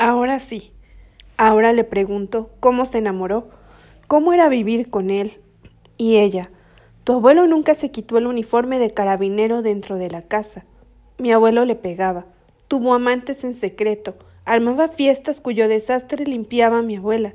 Ahora sí. Ahora le pregunto cómo se enamoró, cómo era vivir con él. Y ella, tu abuelo nunca se quitó el uniforme de carabinero dentro de la casa. Mi abuelo le pegaba, tuvo amantes en secreto, armaba fiestas cuyo desastre limpiaba mi abuela.